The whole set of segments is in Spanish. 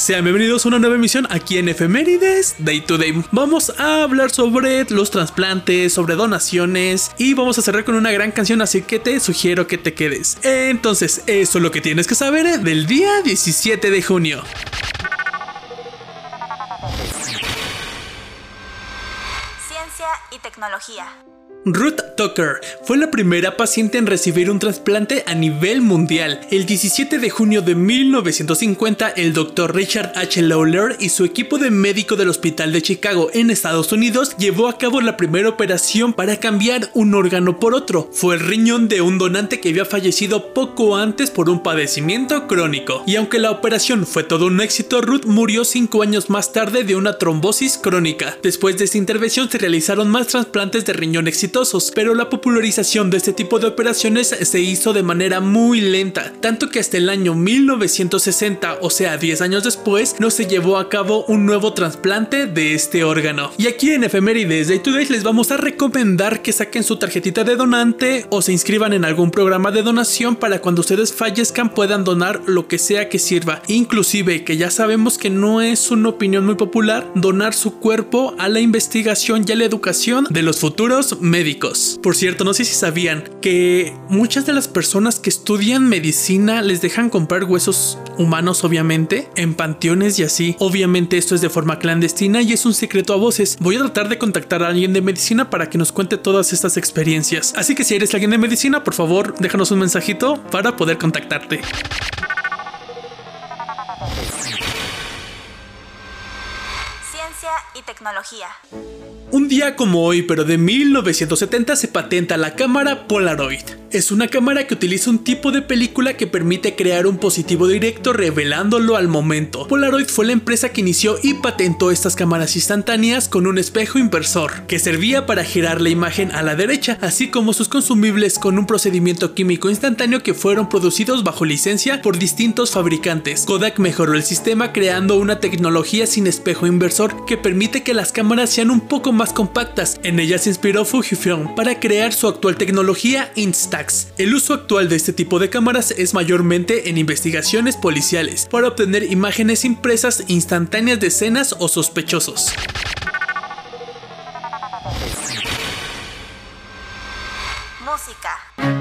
Sean bienvenidos a una nueva emisión aquí en Efemérides Day to Day. Vamos a hablar sobre los trasplantes, sobre donaciones y vamos a cerrar con una gran canción, así que te sugiero que te quedes. Entonces, eso es lo que tienes que saber del día 17 de junio. Ciencia y tecnología. Ruth Tucker fue la primera paciente en recibir un trasplante a nivel mundial. El 17 de junio de 1950, el doctor Richard H. Lawler y su equipo de médico del Hospital de Chicago en Estados Unidos llevó a cabo la primera operación para cambiar un órgano por otro. Fue el riñón de un donante que había fallecido poco antes por un padecimiento crónico. Y aunque la operación fue todo un éxito, Ruth murió cinco años más tarde de una trombosis crónica. Después de esta intervención se realizaron más trasplantes de riñón exitosos pero la popularización de este tipo de operaciones se hizo de manera muy lenta, tanto que hasta el año 1960, o sea 10 años después, no se llevó a cabo un nuevo trasplante de este órgano. Y aquí en Efemérides Day to Day les vamos a recomendar que saquen su tarjetita de donante o se inscriban en algún programa de donación para cuando ustedes fallezcan puedan donar lo que sea que sirva. Inclusive que ya sabemos que no es una opinión muy popular donar su cuerpo a la investigación y a la educación de los futuros médicos por cierto, no sé si sabían que muchas de las personas que estudian medicina les dejan comprar huesos humanos, obviamente, en panteones y así. Obviamente esto es de forma clandestina y es un secreto a voces. Voy a tratar de contactar a alguien de medicina para que nos cuente todas estas experiencias. Así que si eres alguien de medicina, por favor, déjanos un mensajito para poder contactarte. Ciencia y tecnología. Un día como hoy, pero de 1970, se patenta la cámara Polaroid. Es una cámara que utiliza un tipo de película que permite crear un positivo directo revelándolo al momento. Polaroid fue la empresa que inició y patentó estas cámaras instantáneas con un espejo inversor, que servía para girar la imagen a la derecha, así como sus consumibles con un procedimiento químico instantáneo que fueron producidos bajo licencia por distintos fabricantes. Kodak mejoró el sistema creando una tecnología sin espejo inversor que permite que las cámaras sean un poco más compactas. En ella se inspiró Fujifilm para crear su actual tecnología El uso actual de este tipo de cámaras es mayormente en investigaciones policiales para obtener imágenes impresas instantáneas de escenas o sospechosos. Música.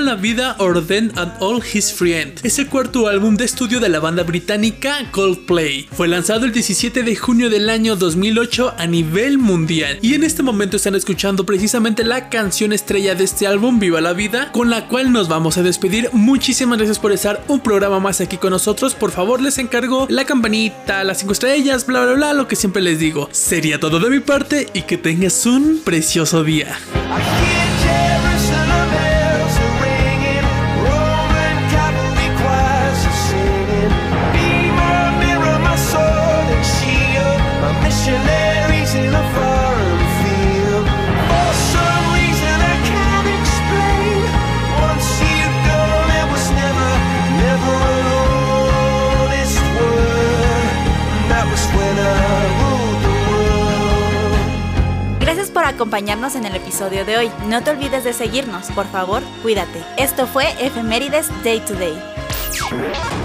La vida Orden and All His Friends es el cuarto álbum de estudio de la banda británica Coldplay. Fue lanzado el 17 de junio del año 2008 a nivel mundial y en este momento están escuchando precisamente la canción estrella de este álbum Viva la vida con la cual nos vamos a despedir. Muchísimas gracias por estar un programa más aquí con nosotros. Por favor les encargo la campanita, las 5 estrellas, bla bla bla, lo que siempre les digo. Sería todo de mi parte y que tengas un precioso día. Acompañarnos en el episodio de hoy. No te olvides de seguirnos, por favor, cuídate. Esto fue Efemérides Day to Day.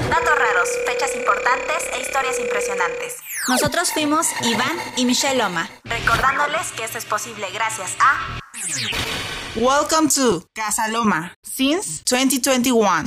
Datos raros, fechas importantes e historias impresionantes. Nosotros fuimos Iván y Michelle Loma, recordándoles que esto es posible gracias a... Welcome to Casa Loma since 2021.